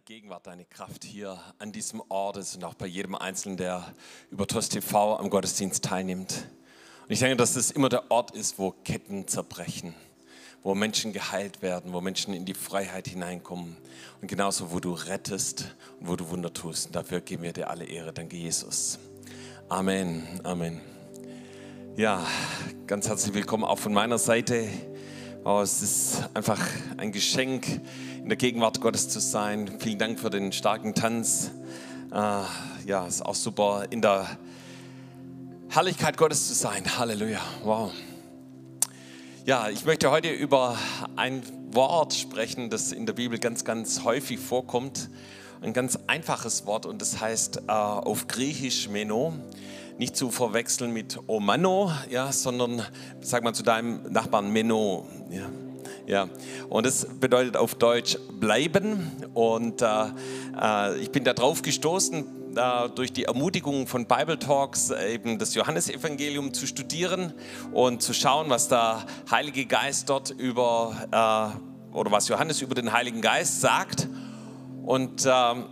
deine Gegenwart, deine Kraft hier an diesem Ort ist und auch bei jedem Einzelnen, der über TOS TV am Gottesdienst teilnimmt. Und ich denke, dass das immer der Ort ist, wo Ketten zerbrechen, wo Menschen geheilt werden, wo Menschen in die Freiheit hineinkommen und genauso, wo du rettest und wo du Wunder tust. Und dafür geben wir dir alle Ehre. Danke, Jesus. Amen. Amen. Ja, ganz herzlich willkommen auch von meiner Seite. Oh, es ist einfach ein Geschenk, in der Gegenwart Gottes zu sein. Vielen Dank für den starken Tanz. Äh, ja, ist auch super, in der Herrlichkeit Gottes zu sein. Halleluja. Wow. Ja, ich möchte heute über ein Wort sprechen, das in der Bibel ganz, ganz häufig vorkommt. Ein ganz einfaches Wort und das heißt äh, auf Griechisch Meno nicht zu verwechseln mit Omano, ja, sondern sag mal zu deinem Nachbarn Meno. Ja. Ja, und das bedeutet auf Deutsch bleiben. Und äh, äh, ich bin da drauf gestoßen, äh, durch die Ermutigung von Bible Talks eben das Johannesevangelium zu studieren und zu schauen, was der Heilige Geist dort über, äh, oder was Johannes über den Heiligen Geist sagt. Und ähm,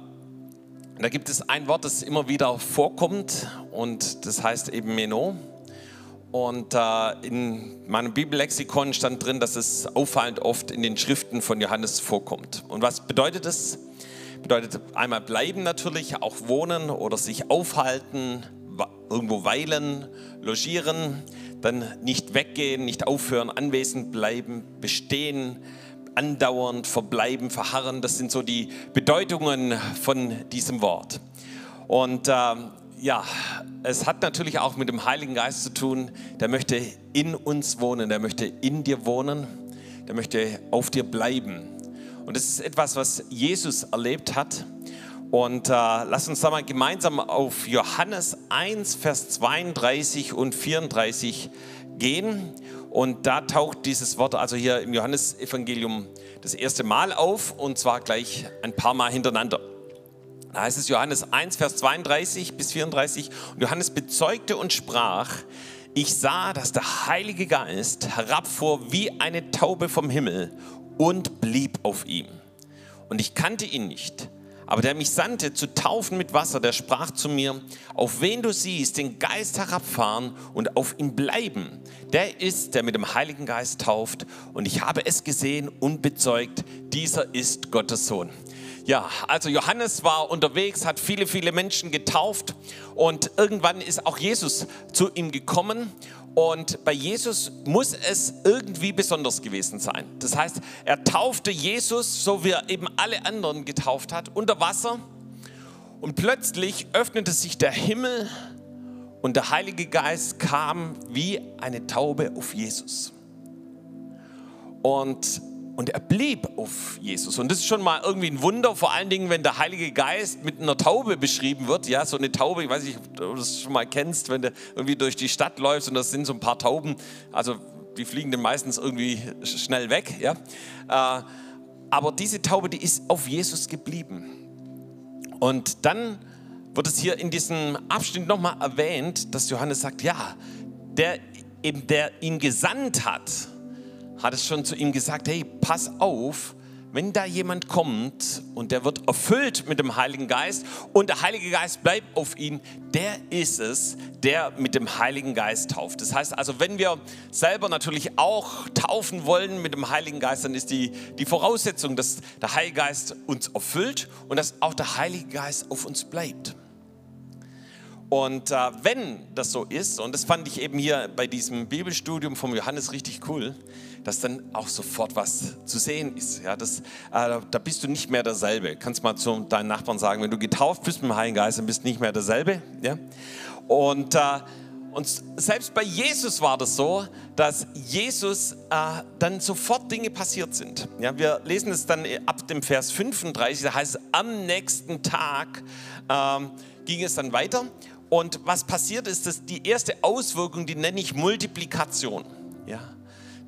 da gibt es ein Wort, das immer wieder vorkommt und das heißt eben Meno. Und äh, in meinem Bibellexikon stand drin, dass es auffallend oft in den Schriften von Johannes vorkommt. Und was bedeutet das? Bedeutet einmal bleiben natürlich, auch wohnen oder sich aufhalten, irgendwo weilen, logieren, dann nicht weggehen, nicht aufhören, anwesend bleiben, bestehen, andauernd, verbleiben, verharren. Das sind so die Bedeutungen von diesem Wort. Und äh, ja, es hat natürlich auch mit dem Heiligen Geist zu tun. Der möchte in uns wohnen, der möchte in dir wohnen, der möchte auf dir bleiben. Und das ist etwas, was Jesus erlebt hat. Und äh, lass uns da mal gemeinsam auf Johannes 1, Vers 32 und 34 gehen. Und da taucht dieses Wort also hier im Johannesevangelium das erste Mal auf und zwar gleich ein paar Mal hintereinander. Da heißt es Johannes 1, Vers 32 bis 34. Und Johannes bezeugte und sprach, ich sah, dass der Heilige Geist herabfuhr wie eine Taube vom Himmel und blieb auf ihm. Und ich kannte ihn nicht aber der mich sandte zu taufen mit Wasser, der sprach zu mir, auf wen du siehst, den Geist herabfahren und auf ihn bleiben, der ist, der mit dem Heiligen Geist tauft. Und ich habe es gesehen und bezeugt, dieser ist Gottes Sohn. Ja, also Johannes war unterwegs, hat viele, viele Menschen getauft und irgendwann ist auch Jesus zu ihm gekommen und bei Jesus muss es irgendwie besonders gewesen sein. Das heißt, er taufte Jesus, so wie er eben alle anderen getauft hat, unter Wasser. Und plötzlich öffnete sich der Himmel und der Heilige Geist kam wie eine Taube auf Jesus. Und und er blieb auf Jesus. Und das ist schon mal irgendwie ein Wunder, vor allen Dingen, wenn der Heilige Geist mit einer Taube beschrieben wird. Ja, so eine Taube, ich weiß nicht, ob du das schon mal kennst, wenn du irgendwie durch die Stadt läufst und das sind so ein paar Tauben. Also die fliegen dann meistens irgendwie schnell weg. Ja. Äh, aber diese Taube, die ist auf Jesus geblieben. Und dann wird es hier in diesem Abschnitt nochmal erwähnt, dass Johannes sagt, ja, der eben der ihn gesandt hat, hat es schon zu ihm gesagt, hey, pass auf, wenn da jemand kommt und der wird erfüllt mit dem Heiligen Geist und der Heilige Geist bleibt auf ihn, der ist es, der mit dem Heiligen Geist tauft. Das heißt also, wenn wir selber natürlich auch taufen wollen mit dem Heiligen Geist, dann ist die, die Voraussetzung, dass der Heilige Geist uns erfüllt und dass auch der Heilige Geist auf uns bleibt. Und äh, wenn das so ist, und das fand ich eben hier bei diesem Bibelstudium vom Johannes richtig cool, dass dann auch sofort was zu sehen ist. Ja, das, äh, da bist du nicht mehr derselbe. Kannst mal zu deinen Nachbarn sagen, wenn du getauft bist mit dem Heiligen Geist, dann bist du nicht mehr derselbe. Ja? Und, äh, und selbst bei Jesus war das so, dass Jesus äh, dann sofort Dinge passiert sind. Ja, wir lesen es dann ab dem Vers 35, da heißt es, am nächsten Tag ähm, ging es dann weiter. Und was passiert ist, dass die erste Auswirkung, die nenne ich Multiplikation. Ja?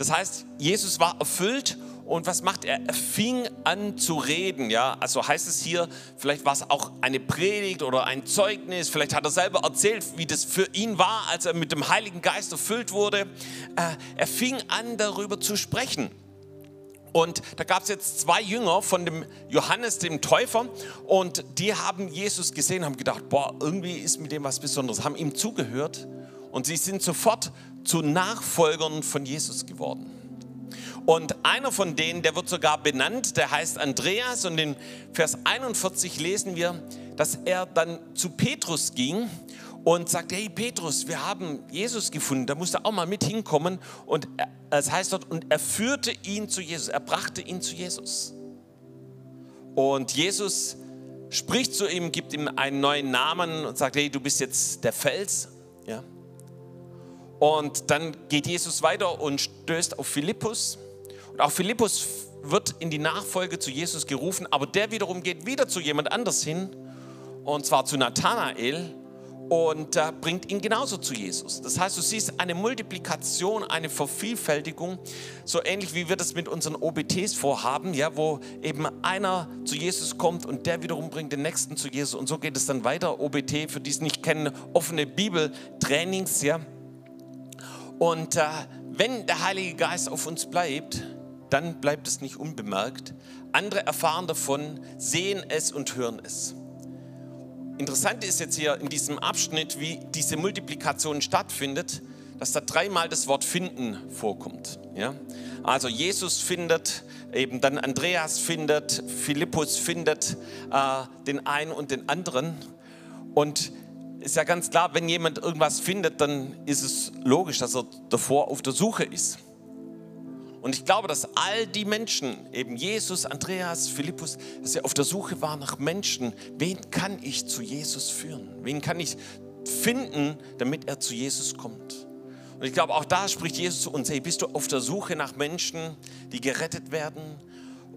Das heißt, Jesus war erfüllt und was macht er? Er fing an zu reden, ja. Also heißt es hier, vielleicht war es auch eine Predigt oder ein Zeugnis, vielleicht hat er selber erzählt, wie das für ihn war, als er mit dem Heiligen Geist erfüllt wurde. Äh, er fing an, darüber zu sprechen. Und da gab es jetzt zwei Jünger von dem Johannes, dem Täufer, und die haben Jesus gesehen, haben gedacht, boah, irgendwie ist mit dem was Besonderes, haben ihm zugehört und sie sind sofort zu Nachfolgern von Jesus geworden. Und einer von denen, der wird sogar benannt, der heißt Andreas und in Vers 41 lesen wir, dass er dann zu Petrus ging und sagte, hey Petrus, wir haben Jesus gefunden, da musst du auch mal mit hinkommen. Und es heißt dort, und er führte ihn zu Jesus, er brachte ihn zu Jesus. Und Jesus spricht zu ihm, gibt ihm einen neuen Namen und sagt, hey, du bist jetzt der Fels. Ja. Und dann geht Jesus weiter und stößt auf Philippus. Und auch Philippus wird in die Nachfolge zu Jesus gerufen, aber der wiederum geht wieder zu jemand anders hin, und zwar zu Nathanael und äh, bringt ihn genauso zu Jesus. Das heißt, du siehst eine Multiplikation, eine Vervielfältigung, so ähnlich wie wir das mit unseren OBTs vorhaben, ja, wo eben einer zu Jesus kommt und der wiederum bringt den nächsten zu Jesus und so geht es dann weiter. OBT, für die es nicht kennen, offene Bibeltrainings, ja. Und äh, wenn der Heilige Geist auf uns bleibt, dann bleibt es nicht unbemerkt. Andere erfahren davon, sehen es und hören es. Interessant ist jetzt hier in diesem Abschnitt, wie diese Multiplikation stattfindet, dass da dreimal das Wort finden vorkommt. Ja? Also Jesus findet, eben dann Andreas findet, Philippus findet äh, den einen und den anderen. Und ist ja ganz klar, wenn jemand irgendwas findet, dann ist es logisch, dass er davor auf der Suche ist. Und ich glaube, dass all die Menschen, eben Jesus, Andreas, Philippus, dass sie auf der Suche waren nach Menschen, wen kann ich zu Jesus führen? Wen kann ich finden, damit er zu Jesus kommt? Und ich glaube, auch da spricht Jesus zu uns, hey, bist du auf der Suche nach Menschen, die gerettet werden?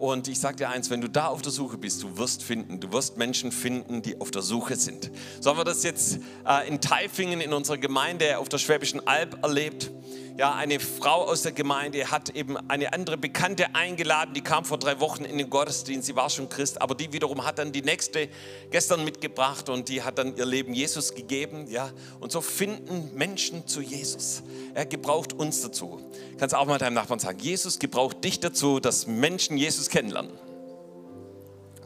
Und ich sage dir eins, wenn du da auf der Suche bist, du wirst finden, du wirst Menschen finden, die auf der Suche sind. So haben wir das jetzt äh, in Taifingen in unserer Gemeinde auf der Schwäbischen Alb erlebt ja, eine Frau aus der Gemeinde hat eben eine andere Bekannte eingeladen, die kam vor drei Wochen in den Gottesdienst, sie war schon Christ, aber die wiederum hat dann die nächste gestern mitgebracht und die hat dann ihr Leben Jesus gegeben, ja. Und so finden Menschen zu Jesus. Er gebraucht uns dazu. Kannst auch mal deinem Nachbarn sagen, Jesus gebraucht dich dazu, dass Menschen Jesus kennenlernen.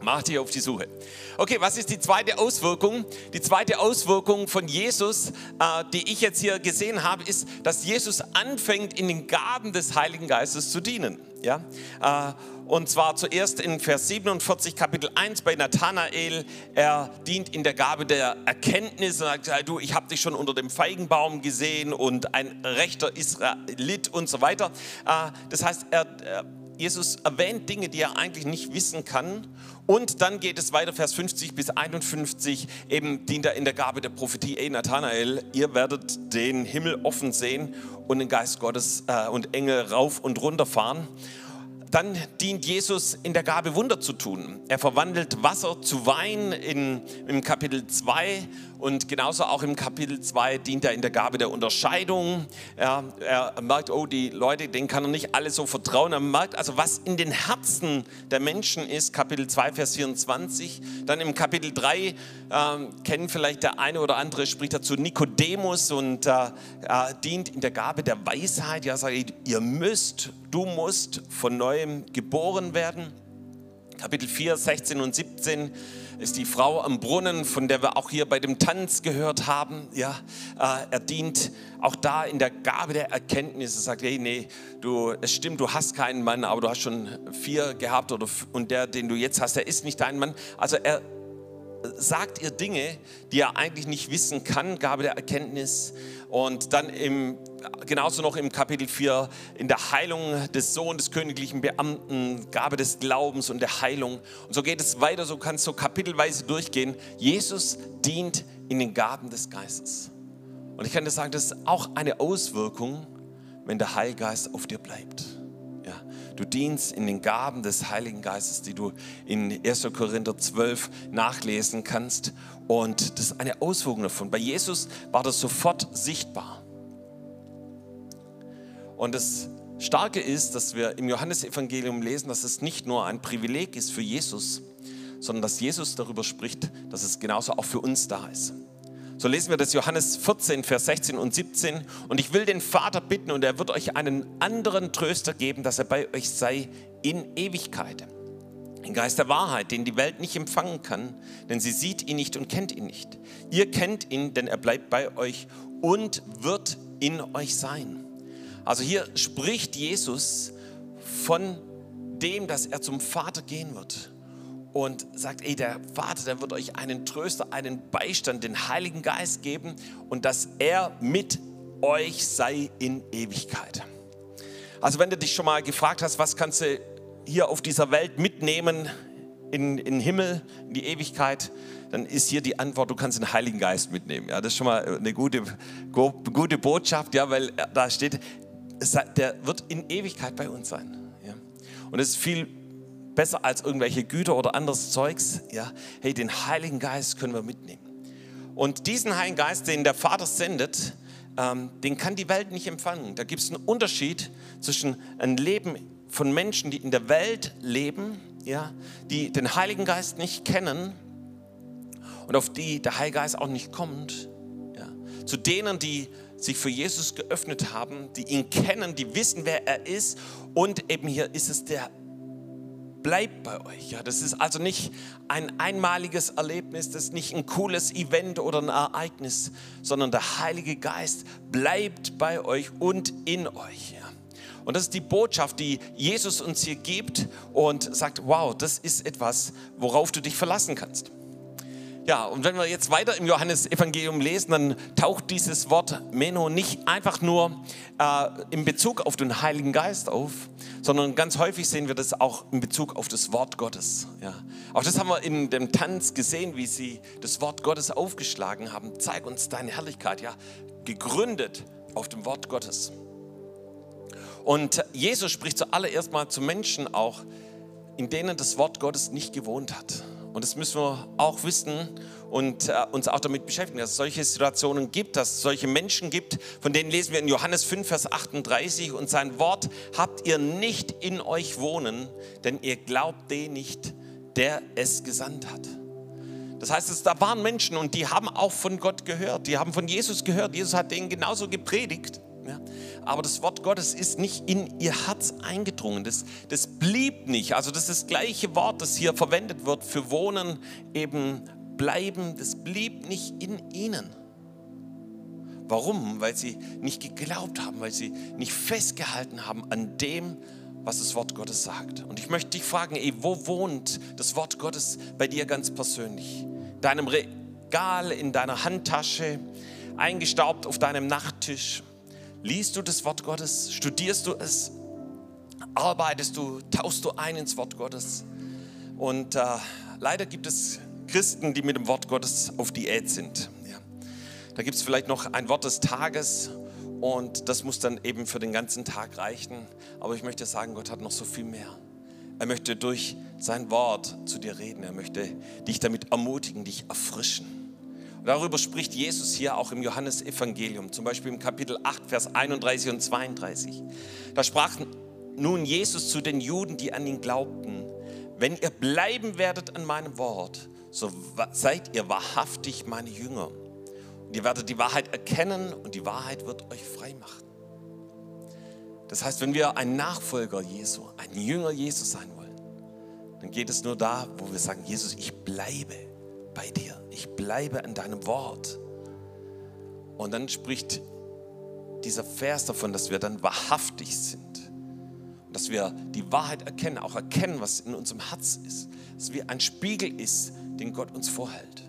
Mach dich auf die Suche. Okay, was ist die zweite Auswirkung? Die zweite Auswirkung von Jesus, äh, die ich jetzt hier gesehen habe, ist, dass Jesus anfängt, in den Gaben des Heiligen Geistes zu dienen. Ja? Äh, und zwar zuerst in Vers 47, Kapitel 1 bei Nathanael. Er dient in der Gabe der Erkenntnis und sagt, du, ich habe dich schon unter dem Feigenbaum gesehen und ein rechter Israelit und so weiter. Äh, das heißt, er, Jesus erwähnt Dinge, die er eigentlich nicht wissen kann und dann geht es weiter, Vers 50 bis 51, eben dient er in der Gabe der Prophetie, ey Nathanael, ihr werdet den Himmel offen sehen und den Geist Gottes äh, und Engel rauf und runter fahren. Dann dient Jesus in der Gabe Wunder zu tun. Er verwandelt Wasser zu Wein in, im Kapitel 2 und genauso auch im Kapitel 2 dient er in der Gabe der Unterscheidung. Er, er, merkt, oh, die Leute, denen kann er nicht alle so vertrauen. Er merkt also, was in den Herzen der Menschen ist. Kapitel 2, Vers 24. Dann im Kapitel 3 äh, kennen vielleicht der eine oder andere, spricht er zu Nikodemus und äh, dient in der Gabe der Weisheit. Ja, sagt, ihr müsst, du musst von neuem geboren werden. Kapitel 4, 16 und 17 ist die Frau am Brunnen, von der wir auch hier bei dem Tanz gehört haben. Ja, äh, er dient auch da in der Gabe der Erkenntnis. Er sagt, hey, nee, du, es stimmt, du hast keinen Mann, aber du hast schon vier gehabt oder, und der, den du jetzt hast, der ist nicht dein Mann. Also er sagt ihr Dinge, die er eigentlich nicht wissen kann, Gabe der Erkenntnis. Und dann im, genauso noch im Kapitel 4 in der Heilung des Sohnes des königlichen Beamten, Gabe des Glaubens und der Heilung. Und so geht es weiter, so kannst du kapitelweise durchgehen. Jesus dient in den Gaben des Geistes. Und ich kann dir sagen, das ist auch eine Auswirkung, wenn der Heilgeist auf dir bleibt. Du dienst in den Gaben des Heiligen Geistes, die du in 1. Korinther 12 nachlesen kannst. Und das ist eine Auswirkung davon. Bei Jesus war das sofort sichtbar. Und das Starke ist, dass wir im Johannesevangelium lesen, dass es nicht nur ein Privileg ist für Jesus, sondern dass Jesus darüber spricht, dass es genauso auch für uns da ist. So lesen wir das Johannes 14, Vers 16 und 17. Und ich will den Vater bitten und er wird euch einen anderen Tröster geben, dass er bei euch sei in Ewigkeit. Den Geist der Wahrheit, den die Welt nicht empfangen kann, denn sie sieht ihn nicht und kennt ihn nicht. Ihr kennt ihn, denn er bleibt bei euch und wird in euch sein. Also hier spricht Jesus von dem, dass er zum Vater gehen wird und sagt, ey, der Vater, der wird euch einen Tröster, einen Beistand, den Heiligen Geist geben und dass er mit euch sei in Ewigkeit. Also wenn du dich schon mal gefragt hast, was kannst du hier auf dieser Welt mitnehmen in, den Himmel, in die Ewigkeit, dann ist hier die Antwort, du kannst den Heiligen Geist mitnehmen. Ja, das ist schon mal eine gute, gute Botschaft, ja, weil da steht, der wird in Ewigkeit bei uns sein. Ja. Und es ist viel besser als irgendwelche Güter oder anderes Zeugs. Ja, hey, den Heiligen Geist können wir mitnehmen. Und diesen Heiligen Geist, den der Vater sendet, ähm, den kann die Welt nicht empfangen. Da gibt es einen Unterschied zwischen einem Leben von Menschen, die in der Welt leben, ja, die den Heiligen Geist nicht kennen und auf die der Heilige Geist auch nicht kommt, ja, zu denen, die sich für Jesus geöffnet haben, die ihn kennen, die wissen, wer er ist und eben hier ist es der bleibt bei euch. Ja, das ist also nicht ein einmaliges Erlebnis, das ist nicht ein cooles Event oder ein Ereignis, sondern der Heilige Geist bleibt bei euch und in euch. Ja. Und das ist die Botschaft, die Jesus uns hier gibt und sagt, wow, das ist etwas, worauf du dich verlassen kannst. Ja, und wenn wir jetzt weiter im Johannesevangelium lesen, dann taucht dieses Wort Meno nicht einfach nur äh, in Bezug auf den Heiligen Geist auf, sondern ganz häufig sehen wir das auch in Bezug auf das Wort Gottes. Ja. Auch das haben wir in dem Tanz gesehen, wie sie das Wort Gottes aufgeschlagen haben. Zeig uns deine Herrlichkeit, ja, gegründet auf dem Wort Gottes. Und Jesus spricht zuallererst mal zu Menschen auch, in denen das Wort Gottes nicht gewohnt hat. Und das müssen wir auch wissen und äh, uns auch damit beschäftigen, dass es solche Situationen gibt, dass es solche Menschen gibt, von denen lesen wir in Johannes 5, Vers 38 und sein Wort habt ihr nicht in euch wohnen, denn ihr glaubt den nicht, der es gesandt hat. Das heißt, es, da waren Menschen und die haben auch von Gott gehört, die haben von Jesus gehört. Jesus hat denen genauso gepredigt. Ja? Aber das Wort Gottes ist nicht in ihr Herz eingedrungen. Das, das blieb nicht. Also das ist das gleiche Wort, das hier verwendet wird für wohnen, eben bleiben. Das blieb nicht in ihnen. Warum? Weil sie nicht geglaubt haben, weil sie nicht festgehalten haben an dem, was das Wort Gottes sagt. Und ich möchte dich fragen, ey, wo wohnt das Wort Gottes bei dir ganz persönlich? Deinem Regal, in deiner Handtasche, eingestaubt auf deinem Nachttisch, Liest du das Wort Gottes? Studierst du es? Arbeitest du? Tauchst du ein ins Wort Gottes? Und äh, leider gibt es Christen, die mit dem Wort Gottes auf Diät sind. Ja. Da gibt es vielleicht noch ein Wort des Tages und das muss dann eben für den ganzen Tag reichen. Aber ich möchte sagen, Gott hat noch so viel mehr. Er möchte durch sein Wort zu dir reden. Er möchte dich damit ermutigen, dich erfrischen. Darüber spricht Jesus hier auch im Johannesevangelium, zum Beispiel im Kapitel 8, Vers 31 und 32. Da sprach nun Jesus zu den Juden, die an ihn glaubten, wenn ihr bleiben werdet an meinem Wort, so seid ihr wahrhaftig meine Jünger. Und ihr werdet die Wahrheit erkennen und die Wahrheit wird euch frei machen. Das heißt, wenn wir ein Nachfolger Jesu, ein Jünger Jesus sein wollen, dann geht es nur da, wo wir sagen, Jesus, ich bleibe bei dir. Ich bleibe an deinem Wort. Und dann spricht dieser Vers davon, dass wir dann wahrhaftig sind. Dass wir die Wahrheit erkennen, auch erkennen, was in unserem Herz ist. Dass wir ein Spiegel ist, den Gott uns vorhält.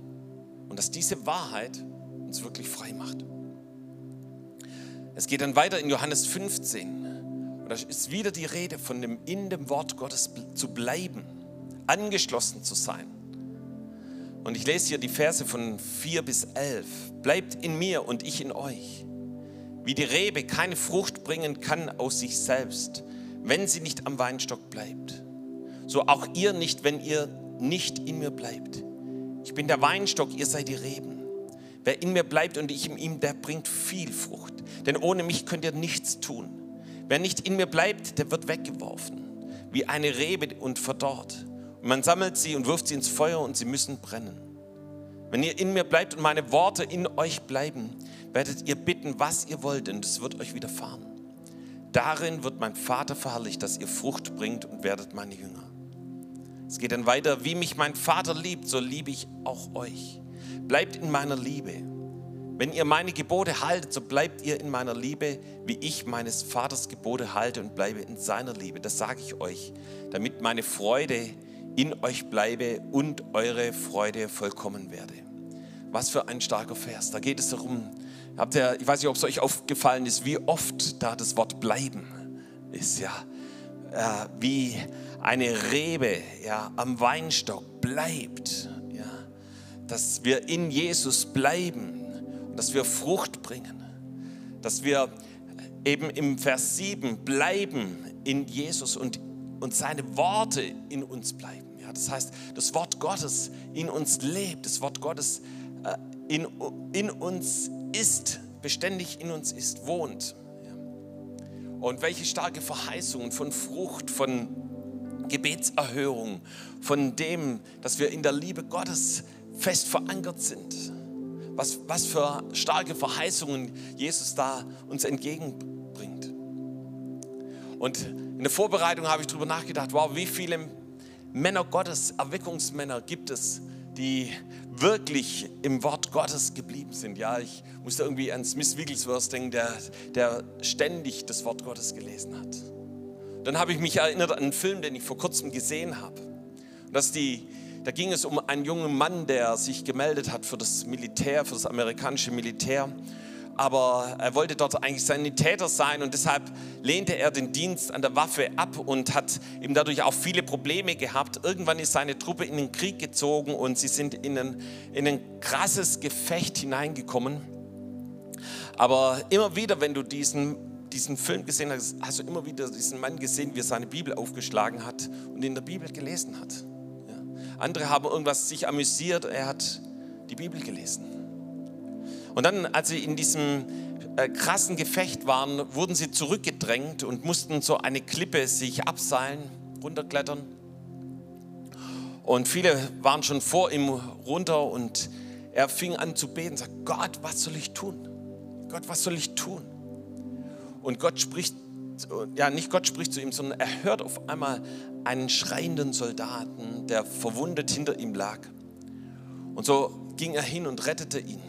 Und dass diese Wahrheit uns wirklich frei macht. Es geht dann weiter in Johannes 15. Und da ist wieder die Rede von dem in dem Wort Gottes zu bleiben, angeschlossen zu sein. Und ich lese hier die Verse von 4 bis 11. Bleibt in mir und ich in euch. Wie die Rebe keine Frucht bringen kann aus sich selbst, wenn sie nicht am Weinstock bleibt. So auch ihr nicht, wenn ihr nicht in mir bleibt. Ich bin der Weinstock, ihr seid die Reben. Wer in mir bleibt und ich in ihm, der bringt viel Frucht. Denn ohne mich könnt ihr nichts tun. Wer nicht in mir bleibt, der wird weggeworfen, wie eine Rebe und verdorrt. Man sammelt sie und wirft sie ins Feuer und sie müssen brennen. Wenn ihr in mir bleibt und meine Worte in euch bleiben, werdet ihr bitten, was ihr wollt, und es wird euch widerfahren. Darin wird mein Vater verherrlicht, dass ihr Frucht bringt und werdet meine Jünger. Es geht dann weiter, wie mich mein Vater liebt, so liebe ich auch euch. Bleibt in meiner Liebe. Wenn ihr meine Gebote haltet, so bleibt ihr in meiner Liebe, wie ich meines Vaters Gebote halte und bleibe in seiner Liebe. Das sage ich euch, damit meine Freude in euch bleibe und eure Freude vollkommen werde. Was für ein starker Vers. Da geht es darum, habt ihr, ich weiß nicht, ob es euch aufgefallen ist, wie oft da das Wort bleiben ist, ja. Äh, wie eine Rebe ja, am Weinstock bleibt, ja. Dass wir in Jesus bleiben und dass wir Frucht bringen. Dass wir eben im Vers 7 bleiben in Jesus und, und seine Worte in uns bleiben. Ja, das heißt, das Wort Gottes in uns lebt, das Wort Gottes äh, in, in uns ist, beständig in uns ist, wohnt. Ja. Und welche starke Verheißungen von Frucht, von Gebetserhörung, von dem, dass wir in der Liebe Gottes fest verankert sind. Was, was für starke Verheißungen Jesus da uns entgegenbringt. Und in der Vorbereitung habe ich darüber nachgedacht, wow, wie viele Männer Gottes, Erweckungsmänner gibt es, die wirklich im Wort Gottes geblieben sind. Ja, ich musste irgendwie an Smith Wigglesworth denken, der, der ständig das Wort Gottes gelesen hat. Dann habe ich mich erinnert an einen Film, den ich vor kurzem gesehen habe. Und das die, da ging es um einen jungen Mann, der sich gemeldet hat für das Militär, für das amerikanische Militär aber er wollte dort eigentlich Sanitäter sein und deshalb lehnte er den Dienst an der Waffe ab und hat eben dadurch auch viele Probleme gehabt. Irgendwann ist seine Truppe in den Krieg gezogen und sie sind in ein, in ein krasses Gefecht hineingekommen. Aber immer wieder, wenn du diesen, diesen Film gesehen hast, hast du immer wieder diesen Mann gesehen, wie er seine Bibel aufgeschlagen hat und in der Bibel gelesen hat. Ja. Andere haben irgendwas sich amüsiert, er hat die Bibel gelesen. Und dann, als sie in diesem äh, krassen Gefecht waren, wurden sie zurückgedrängt und mussten so eine Klippe sich abseilen, runterklettern. Und viele waren schon vor ihm runter und er fing an zu beten, sagt, Gott, was soll ich tun? Gott, was soll ich tun? Und Gott spricht, ja nicht Gott spricht zu ihm, sondern er hört auf einmal einen schreienden Soldaten, der verwundet hinter ihm lag. Und so ging er hin und rettete ihn.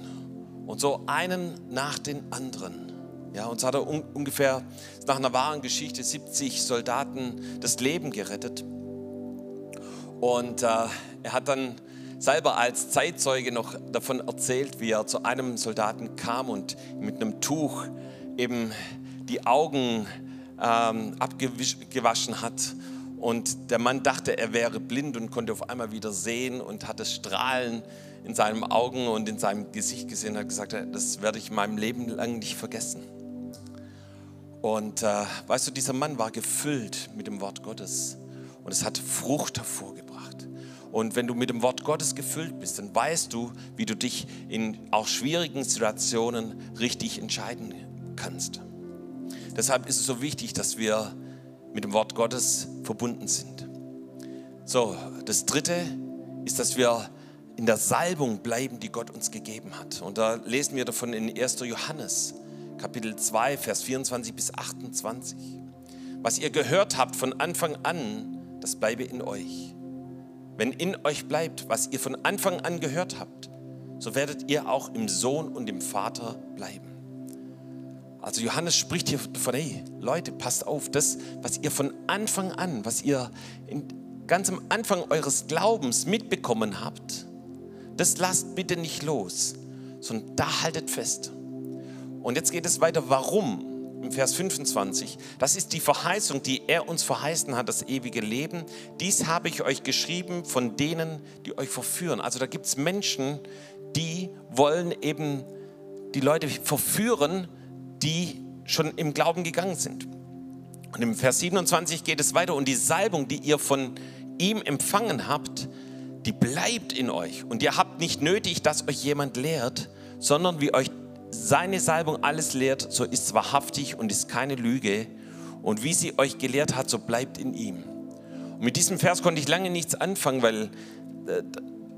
Und so einen nach den anderen. Ja, so hat er un ungefähr nach einer wahren Geschichte 70 Soldaten das Leben gerettet. Und äh, er hat dann selber als Zeitzeuge noch davon erzählt, wie er zu einem Soldaten kam und mit einem Tuch eben die Augen ähm, abgewaschen hat. Und der Mann dachte, er wäre blind und konnte auf einmal wieder sehen und hatte Strahlen in seinen Augen und in seinem Gesicht gesehen hat gesagt, das werde ich meinem Leben lang nicht vergessen. Und äh, weißt du, dieser Mann war gefüllt mit dem Wort Gottes und es hat Frucht hervorgebracht. Und wenn du mit dem Wort Gottes gefüllt bist, dann weißt du, wie du dich in auch schwierigen Situationen richtig entscheiden kannst. Deshalb ist es so wichtig, dass wir mit dem Wort Gottes verbunden sind. So, das Dritte ist, dass wir in der Salbung bleiben, die Gott uns gegeben hat. Und da lesen wir davon in 1. Johannes, Kapitel 2, Vers 24 bis 28. Was ihr gehört habt von Anfang an, das bleibe in euch. Wenn in euch bleibt, was ihr von Anfang an gehört habt, so werdet ihr auch im Sohn und im Vater bleiben. Also Johannes spricht hier von, hey Leute, passt auf, das, was ihr von Anfang an, was ihr in, ganz am Anfang eures Glaubens mitbekommen habt, das lasst bitte nicht los, sondern da haltet fest. Und jetzt geht es weiter, warum? Im Vers 25, das ist die Verheißung, die er uns verheißen hat, das ewige Leben. Dies habe ich euch geschrieben von denen, die euch verführen. Also da gibt es Menschen, die wollen eben die Leute verführen, die schon im Glauben gegangen sind. Und im Vers 27 geht es weiter und die Salbung, die ihr von ihm empfangen habt, die bleibt in euch. Und ihr habt nicht nötig, dass euch jemand lehrt, sondern wie euch seine Salbung alles lehrt, so ist es wahrhaftig und ist keine Lüge. Und wie sie euch gelehrt hat, so bleibt in ihm. Und mit diesem Vers konnte ich lange nichts anfangen, weil äh,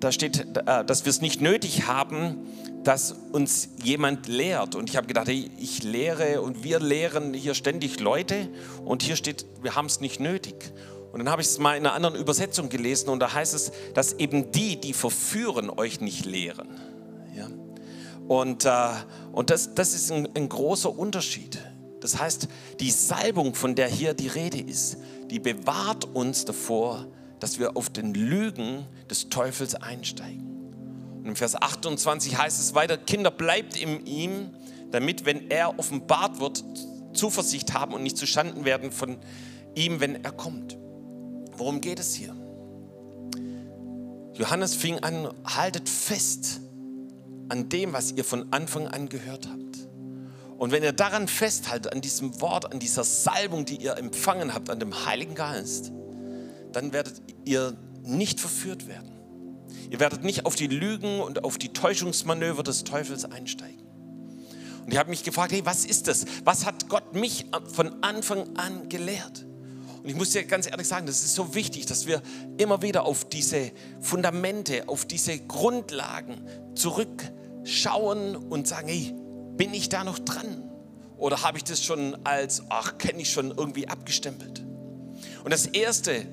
da steht, äh, dass wir es nicht nötig haben, dass uns jemand lehrt. Und ich habe gedacht, ich lehre und wir lehren hier ständig Leute und hier steht, wir haben es nicht nötig. Und dann habe ich es mal in einer anderen Übersetzung gelesen und da heißt es, dass eben die, die verführen, euch nicht lehren. Ja? Und, äh, und das, das ist ein, ein großer Unterschied. Das heißt, die Salbung, von der hier die Rede ist, die bewahrt uns davor, dass wir auf den Lügen des Teufels einsteigen. Und im Vers 28 heißt es weiter, Kinder, bleibt in ihm, damit, wenn er offenbart wird, Zuversicht haben und nicht zustanden werden von ihm, wenn er kommt. Worum geht es hier? Johannes fing an, haltet fest an dem, was ihr von Anfang an gehört habt. Und wenn ihr daran festhaltet, an diesem Wort, an dieser Salbung, die ihr empfangen habt, an dem Heiligen Geist, dann werdet ihr nicht verführt werden. Ihr werdet nicht auf die Lügen und auf die Täuschungsmanöver des Teufels einsteigen. Und ich habe mich gefragt, hey, was ist das? Was hat Gott mich von Anfang an gelehrt? Und ich muss dir ganz ehrlich sagen, das ist so wichtig, dass wir immer wieder auf diese Fundamente, auf diese Grundlagen zurückschauen und sagen, hey, bin ich da noch dran? Oder habe ich das schon als, ach, kenne ich schon irgendwie abgestempelt? Und das Erste,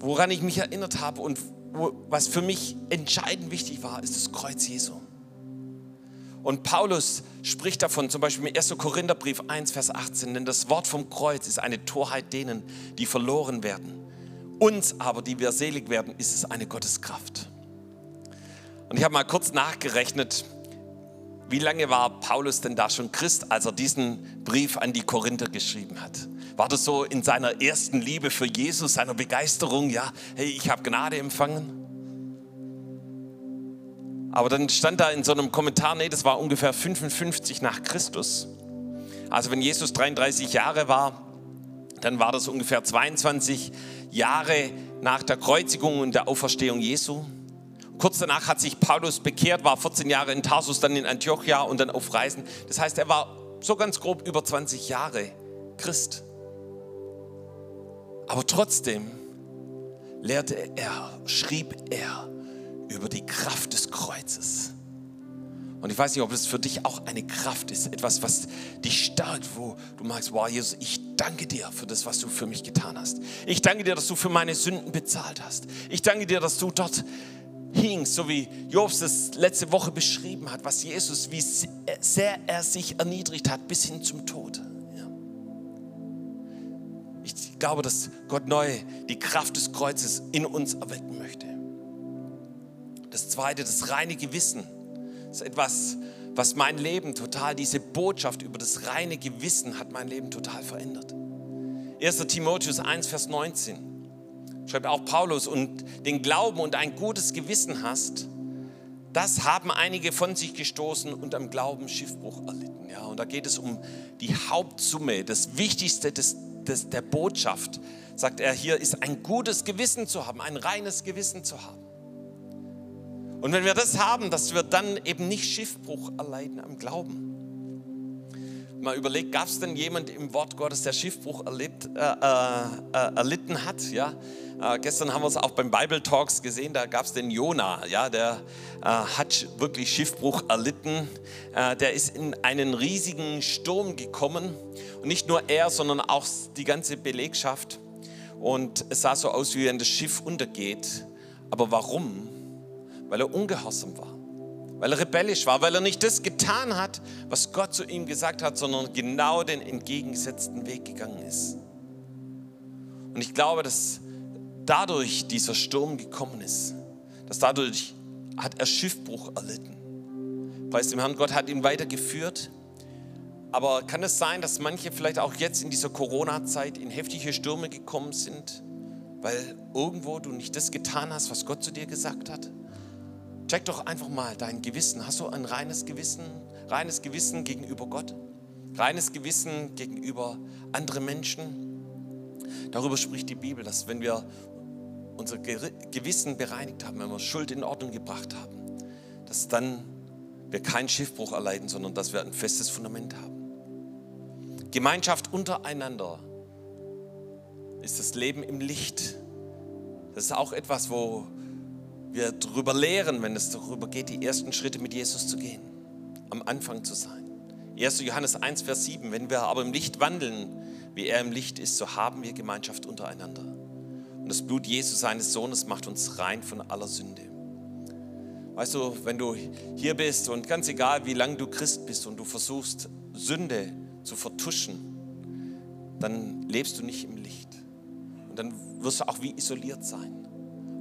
woran ich mich erinnert habe und was für mich entscheidend wichtig war, ist das Kreuz Jesu. Und Paulus spricht davon, zum Beispiel im 1. Korintherbrief 1, Vers 18, denn das Wort vom Kreuz ist eine Torheit denen, die verloren werden. Uns aber, die wir selig werden, ist es eine Gotteskraft. Und ich habe mal kurz nachgerechnet, wie lange war Paulus denn da schon Christ, als er diesen Brief an die Korinther geschrieben hat? War das so in seiner ersten Liebe für Jesus, seiner Begeisterung, ja, hey, ich habe Gnade empfangen? Aber dann stand da in so einem Kommentar, nee, das war ungefähr 55 nach Christus. Also wenn Jesus 33 Jahre war, dann war das ungefähr 22 Jahre nach der Kreuzigung und der Auferstehung Jesu. Kurz danach hat sich Paulus bekehrt, war 14 Jahre in Tarsus, dann in Antiochia und dann auf Reisen. Das heißt, er war so ganz grob über 20 Jahre Christ. Aber trotzdem lehrte er, schrieb er über die Kraft des Kreuzes. Und ich weiß nicht, ob es für dich auch eine Kraft ist, etwas, was dich stärkt, wo du magst, wow, Jesus, ich danke dir für das, was du für mich getan hast. Ich danke dir, dass du für meine Sünden bezahlt hast. Ich danke dir, dass du dort hingst, so wie Jobs das letzte Woche beschrieben hat, was Jesus, wie sehr er sich erniedrigt hat bis hin zum Tod. Ich glaube, dass Gott neu die Kraft des Kreuzes in uns erwecken möchte. Das zweite, das reine Gewissen, das ist etwas, was mein Leben total, diese Botschaft über das reine Gewissen hat mein Leben total verändert. 1. Timotheus 1, Vers 19 schreibt auch Paulus, und den Glauben und ein gutes Gewissen hast, das haben einige von sich gestoßen und am Glauben Schiffbruch erlitten. Ja, und da geht es um die Hauptsumme, das Wichtigste des, des, der Botschaft, sagt er hier, ist ein gutes Gewissen zu haben, ein reines Gewissen zu haben. Und wenn wir das haben, dass wir dann eben nicht Schiffbruch erleiden am Glauben. Mal überlegt, gab es denn jemand im Wort Gottes, der Schiffbruch erlebt, äh, äh, erlitten hat? Ja? Äh, gestern haben wir es auch beim Bible Talks gesehen, da gab es den Jona, ja, der äh, hat wirklich Schiffbruch erlitten. Äh, der ist in einen riesigen Sturm gekommen. Und nicht nur er, sondern auch die ganze Belegschaft. Und es sah so aus, wie wenn das Schiff untergeht. Aber warum? weil er ungehorsam war, weil er rebellisch war, weil er nicht das getan hat, was Gott zu ihm gesagt hat, sondern genau den entgegengesetzten Weg gegangen ist. Und ich glaube, dass dadurch dieser Sturm gekommen ist, dass dadurch hat er Schiffbruch erlitten. Preis dem Herrn, Gott hat ihn weitergeführt. Aber kann es sein, dass manche vielleicht auch jetzt in dieser Corona-Zeit in heftige Stürme gekommen sind, weil irgendwo du nicht das getan hast, was Gott zu dir gesagt hat? Check doch einfach mal dein Gewissen. Hast du ein reines Gewissen? Reines Gewissen gegenüber Gott? Reines Gewissen gegenüber anderen Menschen? Darüber spricht die Bibel, dass wenn wir unser Gewissen bereinigt haben, wenn wir Schuld in Ordnung gebracht haben, dass dann wir keinen Schiffbruch erleiden, sondern dass wir ein festes Fundament haben. Gemeinschaft untereinander ist das Leben im Licht. Das ist auch etwas, wo wir darüber lehren, wenn es darüber geht, die ersten Schritte mit Jesus zu gehen, am Anfang zu sein. 1. Johannes 1, Vers 7, wenn wir aber im Licht wandeln, wie er im Licht ist, so haben wir Gemeinschaft untereinander. Und das Blut Jesu, seines Sohnes, macht uns rein von aller Sünde. Weißt du, wenn du hier bist und ganz egal, wie lange du Christ bist und du versuchst, Sünde zu vertuschen, dann lebst du nicht im Licht. Und dann wirst du auch wie isoliert sein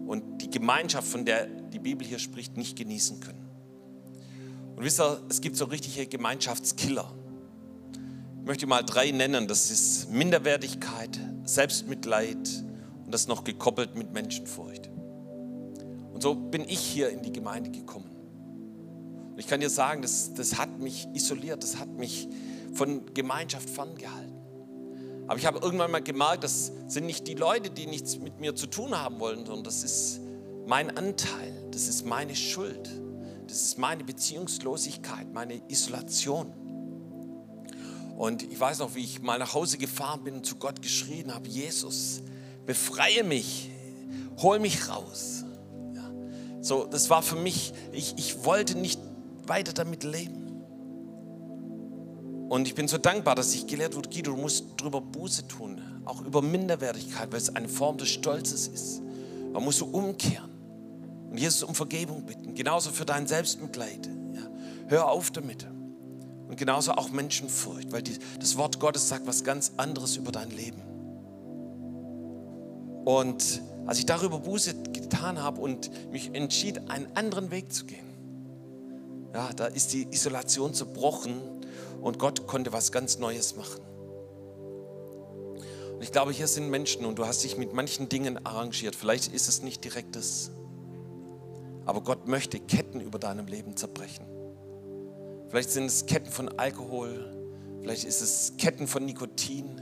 und die Gemeinschaft, von der die Bibel hier spricht, nicht genießen können. Und wisst ihr, es gibt so richtige Gemeinschaftskiller. Ich möchte mal drei nennen. Das ist Minderwertigkeit, Selbstmitleid und das noch gekoppelt mit Menschenfurcht. Und so bin ich hier in die Gemeinde gekommen. Und ich kann dir sagen, das, das hat mich isoliert, das hat mich von Gemeinschaft ferngehalten. Aber ich habe irgendwann mal gemerkt, das sind nicht die Leute, die nichts mit mir zu tun haben wollen, sondern das ist mein Anteil, das ist meine Schuld, das ist meine Beziehungslosigkeit, meine Isolation. Und ich weiß noch, wie ich mal nach Hause gefahren bin und zu Gott geschrien habe, Jesus, befreie mich, hol mich raus. Ja. So, das war für mich, ich, ich wollte nicht weiter damit leben. Und ich bin so dankbar, dass ich gelehrt wurde, Guido, du musst darüber Buße tun, auch über Minderwertigkeit, weil es eine Form des Stolzes ist. Man muss so umkehren und Jesus um Vergebung bitten, genauso für dein Selbstmitleid. Ja. Hör auf damit. Und genauso auch Menschenfurcht, weil die, das Wort Gottes sagt was ganz anderes über dein Leben. Und als ich darüber Buße getan habe und mich entschied, einen anderen Weg zu gehen, ja, da ist die Isolation zerbrochen und Gott konnte was ganz Neues machen. Und ich glaube, hier sind Menschen und du hast dich mit manchen Dingen arrangiert. Vielleicht ist es nicht direkt das. Aber Gott möchte Ketten über deinem Leben zerbrechen. Vielleicht sind es Ketten von Alkohol, vielleicht ist es Ketten von Nikotin.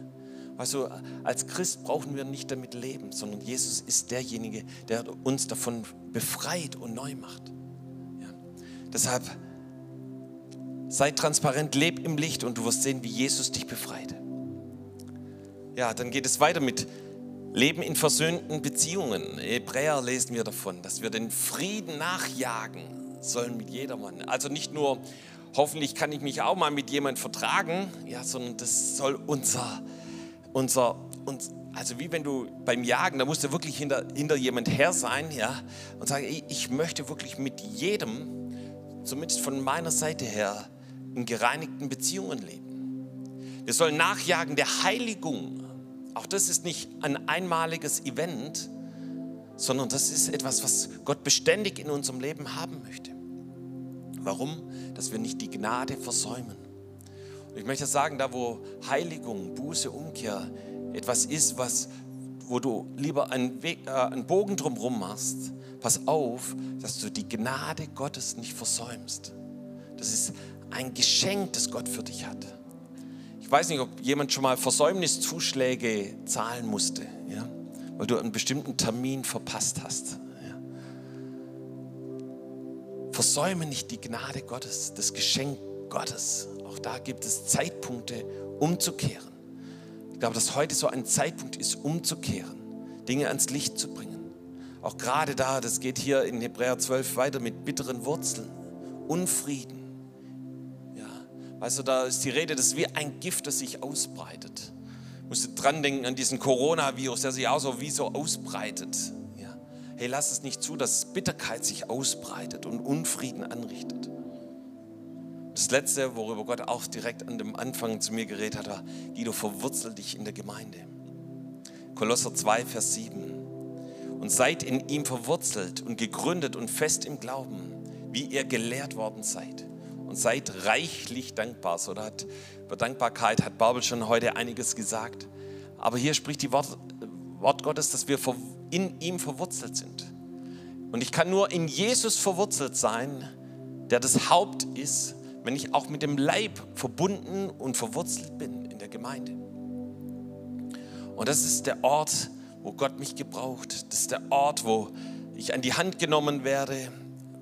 Weißt du, als Christ brauchen wir nicht damit leben, sondern Jesus ist derjenige, der uns davon befreit und neu macht. Ja. Deshalb Sei transparent, leb im Licht und du wirst sehen, wie Jesus dich befreit. Ja, dann geht es weiter mit Leben in versöhnten Beziehungen. Hebräer lesen wir davon, dass wir den Frieden nachjagen sollen mit jedermann. Also nicht nur, hoffentlich kann ich mich auch mal mit jemandem vertragen, ja, sondern das soll unser, unser, uns, also wie wenn du beim Jagen, da musst du wirklich hinter, hinter jemand her sein, ja, und sagen, ich möchte wirklich mit jedem, zumindest von meiner Seite her, in gereinigten Beziehungen leben. Wir sollen nachjagen der Heiligung. Auch das ist nicht ein einmaliges Event, sondern das ist etwas, was Gott beständig in unserem Leben haben möchte. Warum? Dass wir nicht die Gnade versäumen. Und ich möchte sagen, da wo Heiligung, Buße, Umkehr etwas ist, was, wo du lieber einen, Weg, äh, einen Bogen drumherum machst, pass auf, dass du die Gnade Gottes nicht versäumst. Das ist ein Geschenk, das Gott für dich hat. Ich weiß nicht, ob jemand schon mal Versäumniszuschläge zahlen musste, ja? weil du einen bestimmten Termin verpasst hast. Ja? Versäume nicht die Gnade Gottes, das Geschenk Gottes. Auch da gibt es Zeitpunkte, umzukehren. Ich glaube, dass heute so ein Zeitpunkt ist, umzukehren, Dinge ans Licht zu bringen. Auch gerade da, das geht hier in Hebräer 12 weiter mit bitteren Wurzeln, Unfrieden also da ist die Rede, das ist wie ein Gift, das sich ausbreitet. Ich musste dran denken an diesen Coronavirus, der sich auch so wie so ausbreitet. Ja. Hey, lass es nicht zu, dass Bitterkeit sich ausbreitet und Unfrieden anrichtet. Das Letzte, worüber Gott auch direkt an dem Anfang zu mir geredet hat, war, Guido, verwurzel dich in der Gemeinde. Kolosser 2, Vers 7. Und seid in ihm verwurzelt und gegründet und fest im Glauben, wie ihr gelehrt worden seid und seid reichlich dankbar. So, hat, über Dankbarkeit hat Babel schon heute einiges gesagt. Aber hier spricht die Wort, Wort Gottes, dass wir in ihm verwurzelt sind. Und ich kann nur in Jesus verwurzelt sein, der das Haupt ist, wenn ich auch mit dem Leib verbunden und verwurzelt bin in der Gemeinde. Und das ist der Ort, wo Gott mich gebraucht. Das ist der Ort, wo ich an die Hand genommen werde,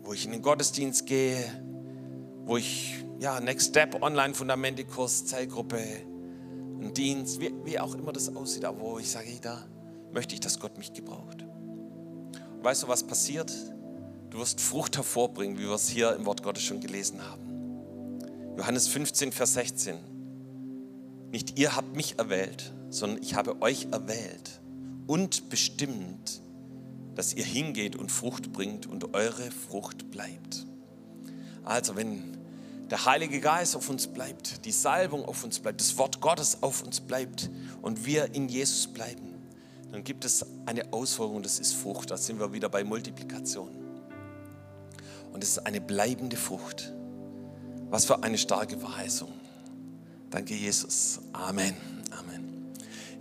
wo ich in den Gottesdienst gehe, wo ich, ja, Next Step, Online-Fundamente-Kurs, Zellgruppe, ein Dienst, wie, wie, auch immer das aussieht, aber wo ich sage, da möchte ich, dass Gott mich gebraucht. Und weißt du, was passiert? Du wirst Frucht hervorbringen, wie wir es hier im Wort Gottes schon gelesen haben. Johannes 15, Vers 16. Nicht ihr habt mich erwählt, sondern ich habe euch erwählt und bestimmt, dass ihr hingeht und Frucht bringt und eure Frucht bleibt. Also wenn der Heilige Geist auf uns bleibt, die Salbung auf uns bleibt, das Wort Gottes auf uns bleibt und wir in Jesus bleiben, dann gibt es eine Auswirkung, das ist Frucht. Da sind wir wieder bei Multiplikation. Und es ist eine bleibende Frucht. Was für eine starke Verheißung. Danke, Jesus. Amen.